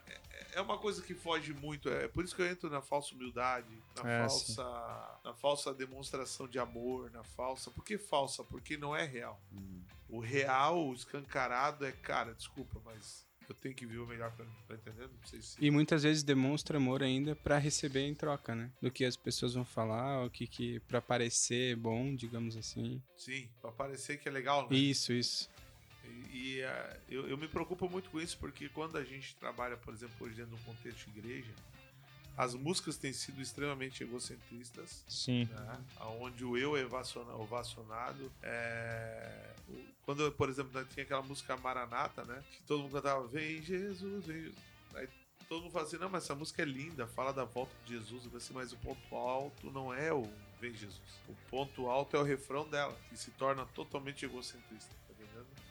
Speaker 2: é- é uma coisa que foge muito. É por isso que eu entro na falsa humildade, na
Speaker 3: É,
Speaker 2: falsa, na falsa demonstração de amor, na falsa. Por que falsa? Porque não é real.
Speaker 5: Hum.
Speaker 2: O real, o escancarado é, cara, desculpa, mas eu tenho que ver o melhor pra mim, tá entendendo? Não sei se
Speaker 4: E muitas vezes demonstra amor ainda pra receber em troca, né? Do que as pessoas vão falar, o que que para parecer bom, digamos assim.
Speaker 2: Sim, pra parecer que é legal, né?
Speaker 4: Isso, isso.
Speaker 2: E, e, ah, eu, eu me preocupo muito com isso, porque quando a gente trabalha, por exemplo, hoje dentro de um contexto de igreja, as músicas têm sido extremamente egocentristas,
Speaker 3: Sim.
Speaker 2: né? onde o eu é ovaciona- ovacionado. É, Quando, por exemplo, tinha aquela música Maranata, né? Que todo mundo cantava, vem Jesus, vem Jesus. Aí todo mundo fala assim, não, mas essa música é linda, fala da volta de Jesus, assim, mas o ponto alto não é o Vem Jesus. O ponto alto é o refrão dela, que se torna totalmente egocentrista?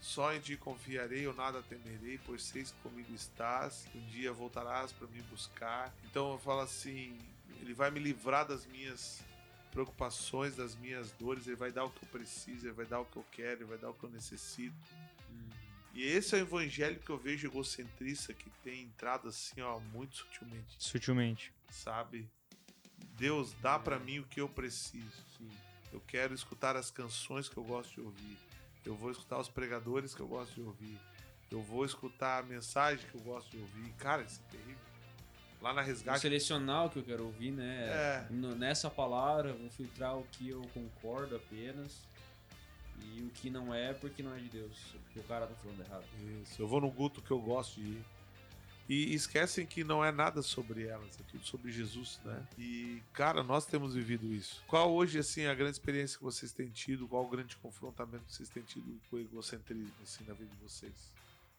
Speaker 2: Só em ti confiarei, eu nada temerei, por seis comigo estás, um dia voltarás para me buscar. Então eu falo assim, ele vai me livrar das minhas preocupações, das minhas dores, ele vai dar o que eu preciso, ele vai dar o que eu quero, ele vai dar o que eu necessito. E esse é o evangelho que eu vejo egocentrista que tem entrado assim, ó, muito sutilmente,
Speaker 3: Sutilmente.
Speaker 2: sabe? Deus dá pra mim o que eu preciso. Eu quero escutar as canções que eu gosto de ouvir. Eu vou escutar os pregadores que eu gosto de ouvir. Eu vou escutar a mensagem que eu gosto de ouvir. Cara, isso é terrível. Lá na
Speaker 5: Vou
Speaker 2: resgate.
Speaker 5: selecionar o que eu quero ouvir, né?
Speaker 2: É.
Speaker 5: Nessa palavra, vou filtrar o que eu concordo apenas. E o que não é porque não é de Deus, porque o cara tá falando errado.
Speaker 2: Isso, eu vou no culto que eu gosto de ir. E esquecem que não é nada sobre elas, é tudo sobre Jesus, né? E, cara, nós temos vivido isso. Qual hoje, assim, a grande experiência que vocês têm tido? Qual o grande confrontamento que vocês têm tido com o egocentrismo, assim, na vida de vocês?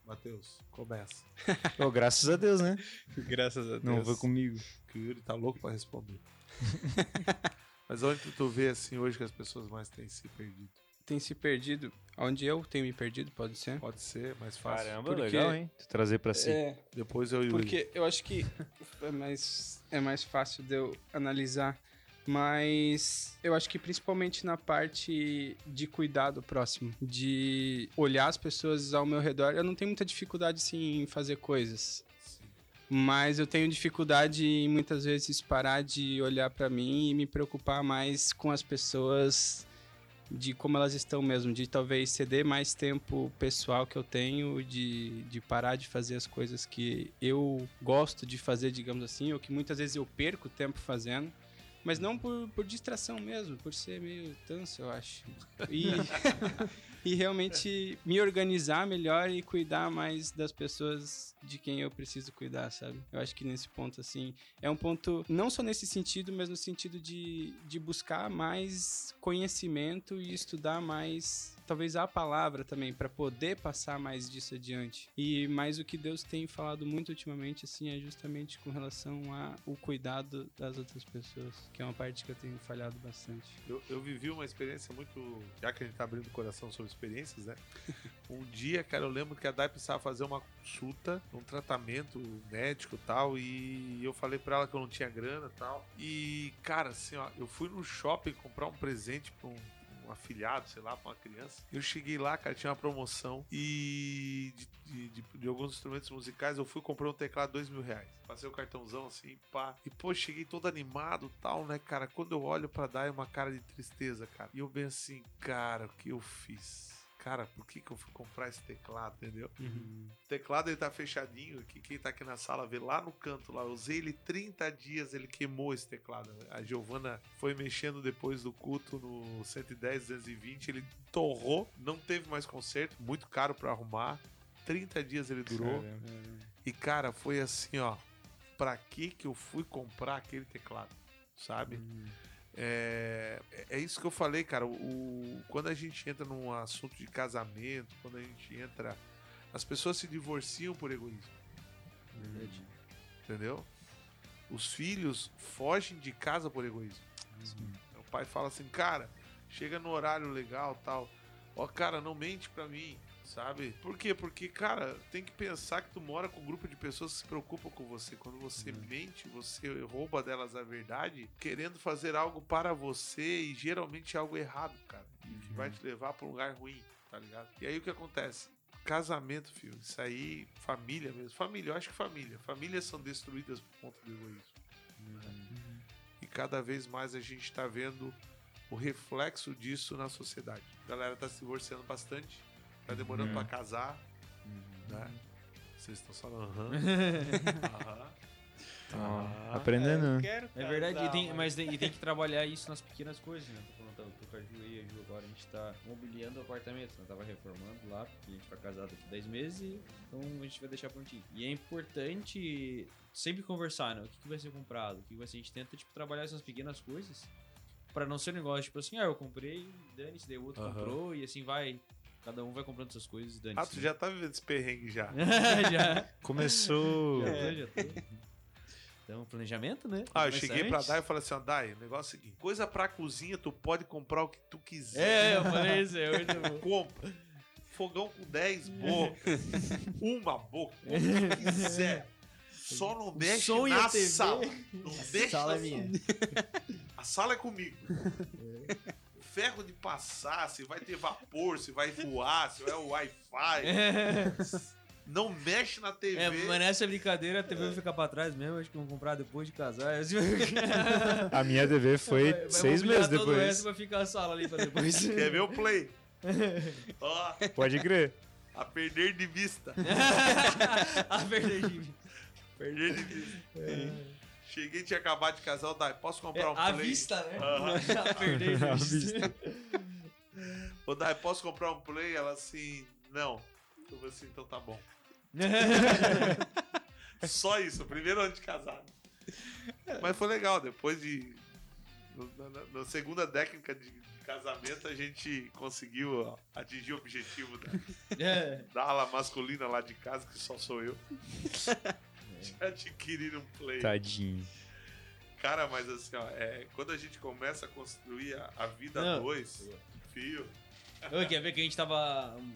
Speaker 2: Matheus, começa.
Speaker 3: Pô, graças a Deus, né?
Speaker 4: Graças a Deus.
Speaker 3: Não foi comigo.
Speaker 2: Que o Yuri tá louco pra responder. Mas onde tu vê, assim, hoje que as pessoas mais têm se perdido?
Speaker 4: Tem se perdido. Onde eu tenho me perdido, pode ser?
Speaker 2: Pode ser mais fácil.
Speaker 3: Caramba,
Speaker 4: Porque-
Speaker 3: legal, hein? Tu trazer pra si.
Speaker 4: É,
Speaker 2: Depois eu e
Speaker 4: porque eu acho que é mais, é mais fácil de eu analisar. Mas eu acho que principalmente na parte de cuidar do próximo, de olhar as pessoas ao meu redor, eu não tenho muita dificuldade sim em fazer coisas. Mas eu tenho dificuldade em muitas vezes parar de olhar pra mim e me preocupar mais com as pessoas de como elas estão mesmo, de talvez ceder mais tempo pessoal que eu tenho, de, de parar de fazer as coisas que eu gosto de fazer, digamos assim, ou que muitas vezes eu perco tempo fazendo. Mas não por, por distração mesmo, por ser meio tanso, eu acho. E, e realmente me organizar melhor e cuidar mais das pessoas de quem eu preciso cuidar, sabe? Eu acho que nesse ponto, assim, é um ponto, não só nesse sentido, mas no sentido de, de buscar mais conhecimento e estudar mais, talvez a palavra também, para poder passar mais disso adiante. E mais o que Deus tem falado muito ultimamente, assim, é justamente com relação ao cuidado das outras pessoas, que é uma parte que eu tenho falhado bastante.
Speaker 2: Eu, eu vivi uma experiência muito. Já que a gente tá abrindo o coração sobre experiências, né? Um dia, cara, eu lembro que a Dai precisava fazer uma consulta, um tratamento médico e tal. E eu falei pra ela que eu não tinha grana e tal. E, cara, assim, ó, eu fui no shopping comprar um presente pra um. Um afilhado, sei lá, pra uma criança. Eu cheguei lá, cara, tinha uma promoção e de, de- de- de alguns instrumentos musicais eu fui comprar um teclado dois mil reais. Passei o cartãozão assim, pá. E pô, cheguei todo animado tal, né, cara? Quando eu olho pra dar é uma cara de tristeza, cara. E eu bem assim, cara, o que eu fiz? Cara, por que, que eu fui comprar esse teclado, entendeu? O teclado ele tá fechadinho, que quem tá aqui na sala vê lá no canto lá. Eu usei ele 30 dias, ele queimou esse teclado. A Giovana foi mexendo depois do culto no 110, 220, ele torrou, não teve mais conserto, muito caro pra arrumar. 30 dias ele durou. E cara, foi assim, ó. Pra que que eu fui comprar aquele teclado? Sabe? É, é isso que eu falei, cara. O, quando a gente entra num assunto de casamento, quando a gente entra. As pessoas se divorciam por egoísmo. Entendeu? Os filhos fogem de casa por egoísmo. O pai fala assim, cara, chega no horário legal tal. Ó, cara, não mente pra mim, sabe? Por quê? Porque, cara, tem que pensar que tu mora com um grupo de pessoas que se preocupam com você. Quando você mente, você rouba delas a verdade, querendo fazer algo para você e geralmente é algo errado, cara. E que vai te levar pra um lugar ruim, tá ligado? E aí o que acontece? Casamento, filho, isso aí, família mesmo. Família, eu acho que família. Famílias são destruídas por conta do egoísmo. né? E cada vez mais a gente tá vendo o reflexo disso na sociedade. A galera tá se divorciando bastante, tá demorando pra casar, né? Vocês estão falando aham. Aham.
Speaker 3: Ó, aprendendo. né?
Speaker 5: É verdade, e tem, mas tem, e tem que trabalhar isso nas pequenas coisas, né? Tô falando, tô, tô com a Ju e a Ju agora, a gente tá mobiliando o apartamento, né? Tava reformando lá, porque a gente vai casar daqui 10 meses, então a gente vai deixar prontinho. E é importante sempre conversar, né? O que, que vai ser comprado, o que vai ser, a gente tenta, tipo, trabalhar essas pequenas coisas, pra não ser um negócio, tipo assim, ah, eu comprei, dane-se, daí o outro comprou, e assim vai, cada um vai comprando suas coisas, dane-se.
Speaker 2: Ah, tu já tá vivendo esse perrengue já.
Speaker 5: já.
Speaker 3: Começou.
Speaker 5: Já tô, já tô. Então, planejamento, né?
Speaker 2: Ah, eu
Speaker 5: Começa
Speaker 2: cheguei pra. Dai e falei assim, ó, Dai, o negócio é o seguinte, coisa pra cozinha, tu pode comprar o que tu quiser.
Speaker 5: É, eu falei isso, é muito bom.
Speaker 2: Compra. Fogão com 10 bocas. uma boca. O que quiser. Só não mexe
Speaker 5: som e
Speaker 2: na sala. Não mexe
Speaker 6: Sala
Speaker 2: na
Speaker 6: é minha.
Speaker 2: A sala é comigo. Ferro de passar, se vai ter vapor, se vai voar, se vai o Wi-Fi. Não mexe na TV.
Speaker 5: É, mas nessa brincadeira a TV vai ficar pra trás mesmo, acho que vão comprar depois de casar.
Speaker 3: A minha TV foi
Speaker 5: vai- vai
Speaker 3: seis meses
Speaker 5: todo O resto
Speaker 3: depois.
Speaker 5: vai ficar a sala ali pra depois.
Speaker 2: Quer ver o play? Ó,
Speaker 3: Pode crer.
Speaker 2: a perder de vista.
Speaker 5: a verdade.
Speaker 2: Perder de vista. Cheguei, tinha acabado de casar, o Dai, posso comprar um
Speaker 5: É, a
Speaker 2: play?
Speaker 5: vista, né? A perder
Speaker 3: A
Speaker 5: vista.
Speaker 2: Ô, Dai, posso comprar um play? Ela assim, não. Eu falei assim, então tá bom. Só isso, primeiro ano de casado. Mas foi legal, depois de. Na, na- na segunda década de, de casamento, a gente conseguiu ó, atingir o objetivo da,
Speaker 5: É.
Speaker 2: da ala masculina lá de casa, que só sou eu. De adquirir um play.
Speaker 3: Tadinho.
Speaker 2: Cara, mas assim, ó, é, quando a gente começa a construir a, a vida
Speaker 5: Não.
Speaker 2: 2, fio.
Speaker 5: Ô, Quer ver que a gente tava hum,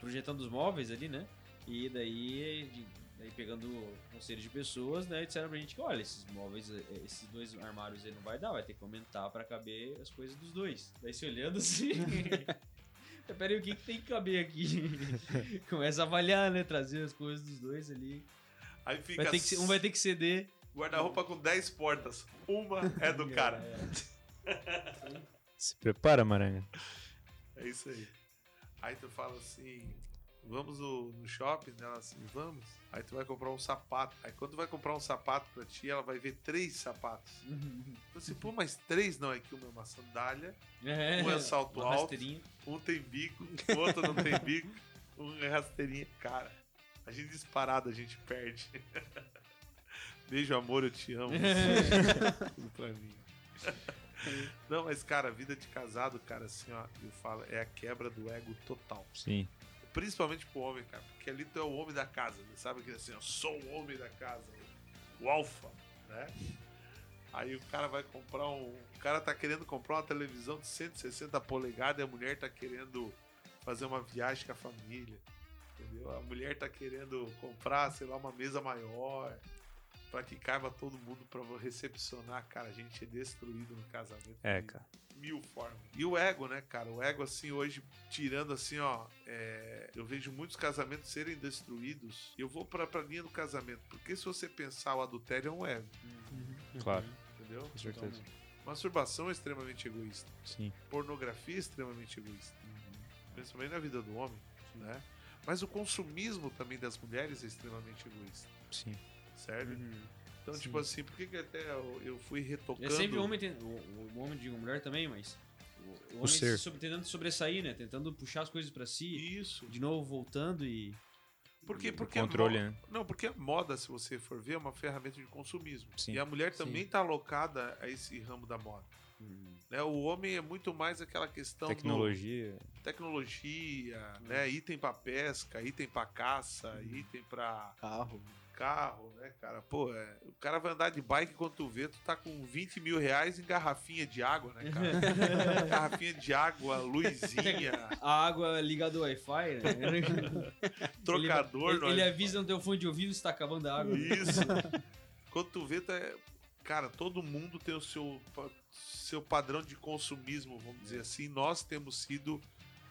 Speaker 5: projetando os móveis ali, né? E daí, de- daí pegando conselhos de pessoas, né? Disseram pra gente que, olha, esses móveis, eh, esses dois armários aí não vai dar, vai ter que aumentar pra caber as coisas dos dois. Daí se olhando assim. Pera aí, o que, que tem que caber aqui? Começa a avaliar, né? Trazer as coisas dos dois ali.
Speaker 2: Aí fica
Speaker 5: Vai ter que, um vai ter que ceder.
Speaker 2: guarda-roupa com 10 portas. Uma é do cara.
Speaker 3: Se prepara, Maranga.
Speaker 2: É isso aí. Aí tu fala assim, vamos no, no shopping? Ela assim, vamos. Aí tu vai comprar um sapato. Aí quando tu vai comprar um sapato pra ti, ela vai ver três sapatos. Tu assim, pô, mas três não, é que uma é uma sandália,
Speaker 5: É,
Speaker 2: Um é salto alto.
Speaker 5: rasteirinha.
Speaker 2: um tem bico, o outro não tem bico, um é rasteirinha. Cara, a gente disparado, a gente perde. Beijo, amor, eu te amo. Tudo pra mim. Não, mas, cara, vida de casado, cara, assim, ó, eu falo, é a quebra do ego total.
Speaker 3: Sim.
Speaker 2: Principalmente pro homem, cara, porque ali tu é o homem da casa, né? sabe que assim, eu sou o homem da casa, o alfa, né? Aí o cara vai comprar um. O cara tá querendo comprar uma televisão de 160 polegadas e a mulher tá querendo fazer uma viagem com a família. Entendeu? A mulher tá querendo comprar, sei lá, uma mesa maior pra que caiba todo mundo pra recepcionar. Cara, a gente é destruído no casamento.
Speaker 3: É,
Speaker 2: de
Speaker 3: cara.
Speaker 2: Mil formas. E o ego, né, cara? O ego, assim, hoje, tirando assim, ó. é, Eu vejo muitos casamentos serem destruídos. Eu vou pra, pra linha do casamento. Porque se você pensar, o adultério é um ego.
Speaker 3: Claro,
Speaker 2: Entendeu?
Speaker 3: com certeza.
Speaker 2: Masturbação é extremamente egoísta.
Speaker 3: Sim.
Speaker 2: Pornografia é extremamente egoísta. Principalmente na vida do homem, né? Mas o consumismo também das mulheres é extremamente egoísta,
Speaker 3: Sim.
Speaker 2: certo? Então,
Speaker 5: Sim.
Speaker 2: tipo assim, por que, que até eu, eu fui retocando...
Speaker 5: É sempre o homem, tem, o, o homem digo mulher também, mas o, o homem
Speaker 3: ser.
Speaker 5: se sobre- tentando sobressair, né? Tentando puxar as coisas pra si,
Speaker 2: Isso.
Speaker 5: de novo voltando e
Speaker 2: Porque, porque a
Speaker 3: controle,
Speaker 2: mo-
Speaker 3: né?
Speaker 2: Não, porque a moda, se você for ver, é uma ferramenta de consumismo.
Speaker 3: Sim.
Speaker 2: E a mulher
Speaker 6: Sim.
Speaker 2: também está alocada a esse ramo da moda. Né? O homem é muito mais aquela questão do
Speaker 3: Tecnologia.
Speaker 2: tecnologia, né? Item para pesca, item para caça, item para
Speaker 6: Carro.
Speaker 2: carro, né, cara? Pô, é, o cara vai andar de bike quando tu vê, tu tá com 20 mil reais em garrafinha de água, né, cara? garrafinha de água, luzinha,
Speaker 5: a água ligada ao Wi-Fi, né?
Speaker 2: trocador.
Speaker 5: ele,
Speaker 2: no
Speaker 5: ele avisa no teu fone de ouvido se tá acabando a água.
Speaker 2: Isso. Quando tu vê, tu é... cara, todo mundo tem o seu, seu padrão de consumismo, vamos dizer assim. Nós temos sido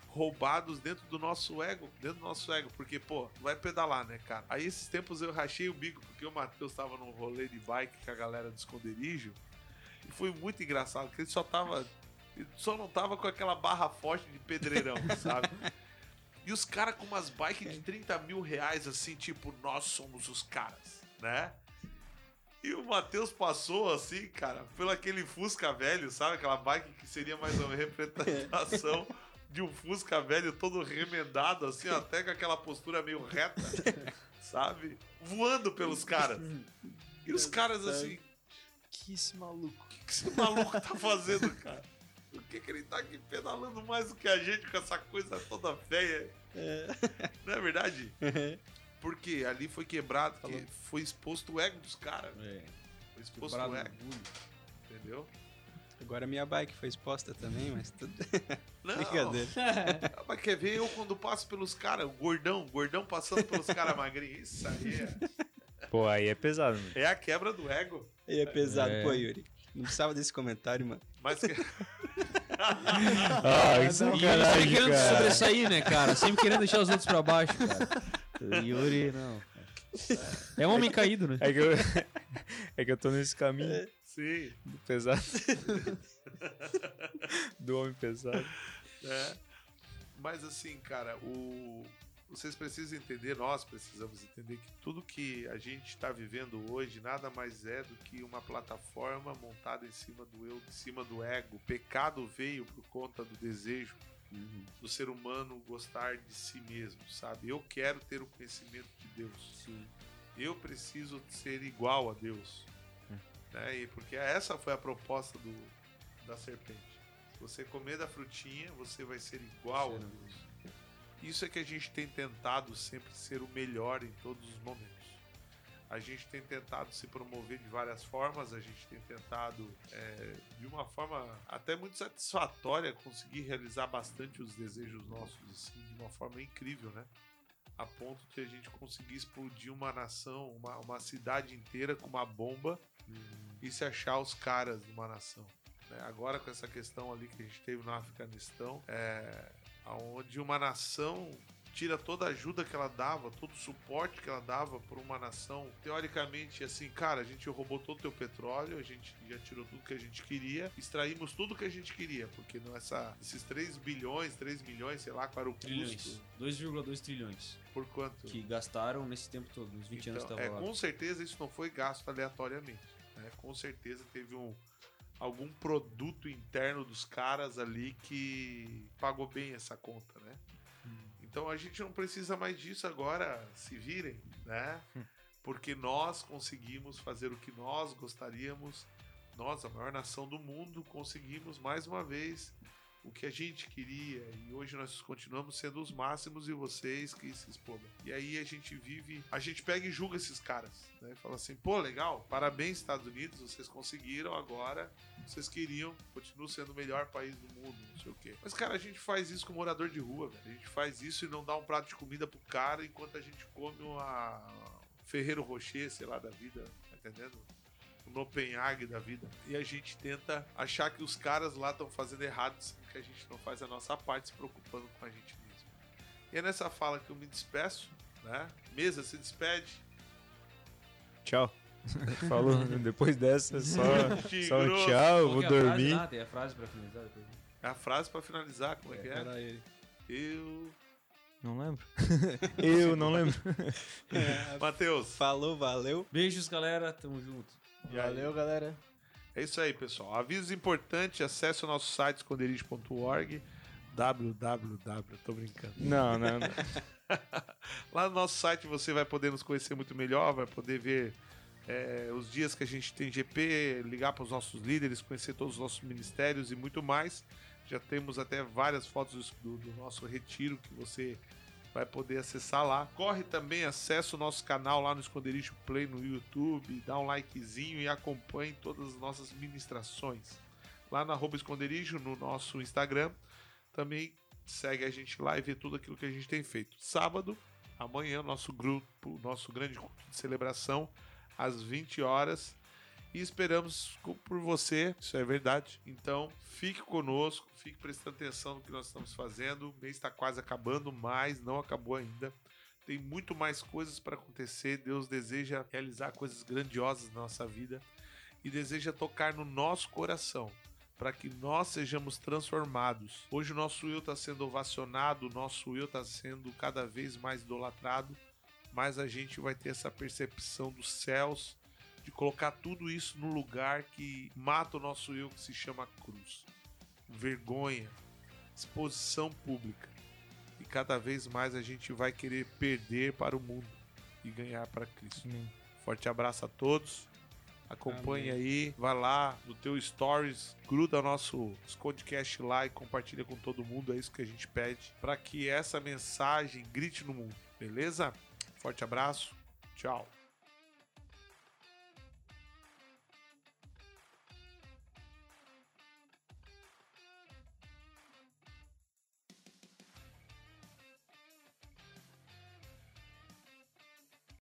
Speaker 2: roubados dentro do nosso ego, dentro do nosso ego, porque, pô, vai pedalar, né, cara? Aí esses tempos eu rachei o bico, porque o Matheus tava num rolê de bike com a galera do esconderijo, e foi muito engraçado, porque ele só tava, ele só não tava com aquela barra forte de pedreirão, sabe? E os caras com umas bikes de 30 mil reais, assim, tipo, nós somos os caras, né? E o Matheus passou, assim, cara, pelo aquele Fusca velho, sabe? Aquela bike que seria mais uma representação de um Fusca velho todo remendado, assim, até com aquela postura meio reta, sabe? Voando pelos caras. E os caras, assim,
Speaker 3: Que esse maluco.
Speaker 2: o que, que esse maluco tá fazendo, cara? Por que, que ele tá aqui pedalando mais do que a gente com essa coisa toda feia? Não é verdade? Porque ali foi quebrado, que foi exposto o ego dos caras.
Speaker 5: É,
Speaker 2: Foi exposto
Speaker 5: quebrado
Speaker 2: o ego, entendeu?
Speaker 4: Agora minha bike foi exposta também, mas tudo.
Speaker 2: Não,
Speaker 4: Brincadeira.
Speaker 2: Ah, Mas quer ver eu quando passo pelos caras, o gordão, o gordão passando pelos caras magrinhos. Isso aí é,
Speaker 3: Pô, aí é pesado, mano.
Speaker 2: é a quebra do ego.
Speaker 6: E é pesado,
Speaker 5: É.
Speaker 6: pô, Yuri. Não precisava desse comentário, mano.
Speaker 2: Mas que-
Speaker 3: Ah, que
Speaker 5: E sempre
Speaker 3: sacanagem,
Speaker 5: querendo
Speaker 3: cara.
Speaker 5: sobressair, né, cara? Sempre querendo deixar os outros pra baixo, cara. Yuri, não. É um homem caído, né?
Speaker 3: É que, eu, é que eu tô nesse caminho
Speaker 2: sim,
Speaker 3: do pesado. do homem pesado.
Speaker 2: né? Mas assim, cara, o vocês precisam entender, nós precisamos entender que tudo que a gente está vivendo hoje nada mais é do que uma plataforma montada em cima do eu, em cima do ego. O pecado veio por conta do desejo
Speaker 5: Uhum.
Speaker 2: do ser humano gostar de si mesmo, sabe? Eu quero ter o conhecimento de Deus.
Speaker 5: Sim.
Speaker 2: Eu preciso ser igual a Deus. Né? E porque essa foi a proposta do, da serpente. Se você comer da frutinha, você vai ser igual a
Speaker 5: Ser
Speaker 2: Deus. Isso é que a gente tem tentado sempre ser o melhor em todos os momentos. A gente tem tentado se promover de várias formas, a gente tem tentado, é, de uma forma até muito satisfatória, conseguir realizar bastante os desejos nossos, assim, de uma forma incrível, né? A ponto de a gente conseguir explodir uma nação, uma, uma cidade inteira com uma bomba e se achar os caras de uma nação. né? Agora com essa questão ali que a gente teve no Afeganistão, é, onde uma nação tira toda a ajuda que ela dava, todo o suporte que ela dava para uma nação, teoricamente, assim, cara, a gente roubou todo o teu petróleo, a gente já tirou tudo que a gente queria, extraímos tudo que a gente queria, porque nessa, esses 3 bilhões, 3 milhões, sei lá qual era o
Speaker 5: Trilhões.
Speaker 2: custo,
Speaker 5: 2,2 trilhões
Speaker 2: por quanto.
Speaker 5: que gastaram nesse tempo todo, nos 20 anos que
Speaker 2: Então, é,
Speaker 5: lá.
Speaker 2: com certeza isso não foi gasto aleatoriamente. né? Com certeza teve um, algum produto interno dos caras ali que pagou bem essa conta, né? Então a gente não precisa mais disso agora, se virem, né? Porque nós conseguimos fazer o que nós gostaríamos, nós, a maior nação do mundo, conseguimos mais uma vez o que a gente queria e hoje nós continuamos sendo os máximos e vocês que se explodam. E aí a gente vive, a gente pega e julga esses caras, né? Fala assim, pô, legal, parabéns Estados Unidos, vocês conseguiram agora, vocês queriam, continuam sendo o melhor país do mundo, não sei o quê. Mas cara, a gente faz isso com morador de rua, velho. A gente faz isso e não dá um prato de comida pro cara enquanto a gente come uma Ferreiro Rocher, sei lá, da vida, tá entendendo? No Openhag da vida. E a gente tenta achar que os caras lá estão fazendo errado, sendo que a gente não faz a nossa parte se preocupando com a gente mesmo. E é nessa fala que eu me despeço, né? Mesa, se despede.
Speaker 3: Tchau. Falou, depois dessa, só, só um tchau, vou
Speaker 5: é frase
Speaker 3: dormir.
Speaker 5: lá? Tem a frase pra finalizar depois.
Speaker 2: É a frase pra finalizar, como é que é?
Speaker 4: Era ele.
Speaker 2: Eu.
Speaker 3: Não lembro. Eu não lembro.
Speaker 2: Matheus.
Speaker 4: Falou, valeu.
Speaker 5: Beijos, galera. Tamo junto.
Speaker 2: E aí?
Speaker 6: Valeu, galera.
Speaker 2: É isso aí, pessoal. Avisos importantes, acesse o nosso site esconderijo.org www, tô brincando.
Speaker 3: Não, não, não.
Speaker 2: Lá no nosso site você vai poder nos conhecer muito melhor, vai poder ver é, os dias que a gente tem GP, ligar para os nossos líderes, conhecer todos os nossos ministérios e muito mais. Já temos até várias fotos do, do nosso retiro que você vai poder acessar lá. Corre também, acessa o nosso canal lá no Esconderijo Play no YouTube, dá um likezinho e acompanhe todas as nossas ministrações. Lá na arroba Esconderijo, no nosso Instagram, também segue a gente lá e vê tudo aquilo que a gente tem feito. Sábado, amanhã, nosso grupo, nosso grande culto de celebração, às 20 horas. E esperamos por você, isso é verdade. Então, fique conosco, fique prestando atenção no que nós estamos fazendo. O mês está quase acabando, mas não acabou ainda. Tem muito mais coisas para acontecer. Deus deseja realizar coisas grandiosas na nossa vida e deseja tocar no nosso coração para que nós sejamos transformados. Hoje o nosso eu está sendo ovacionado, o nosso eu está sendo cada vez mais idolatrado, mas a gente vai ter essa percepção dos céus de colocar tudo isso no lugar que mata o nosso eu, que se chama cruz. Vergonha, exposição pública. E cada vez mais a gente vai querer perder para o mundo e ganhar para Cristo. Forte abraço a todos. Acompanhe aí, vai lá no teu stories, gruda nosso podcast lá e compartilha com todo mundo, é isso que a gente pede, para que essa mensagem grite no mundo, beleza? Forte abraço, tchau.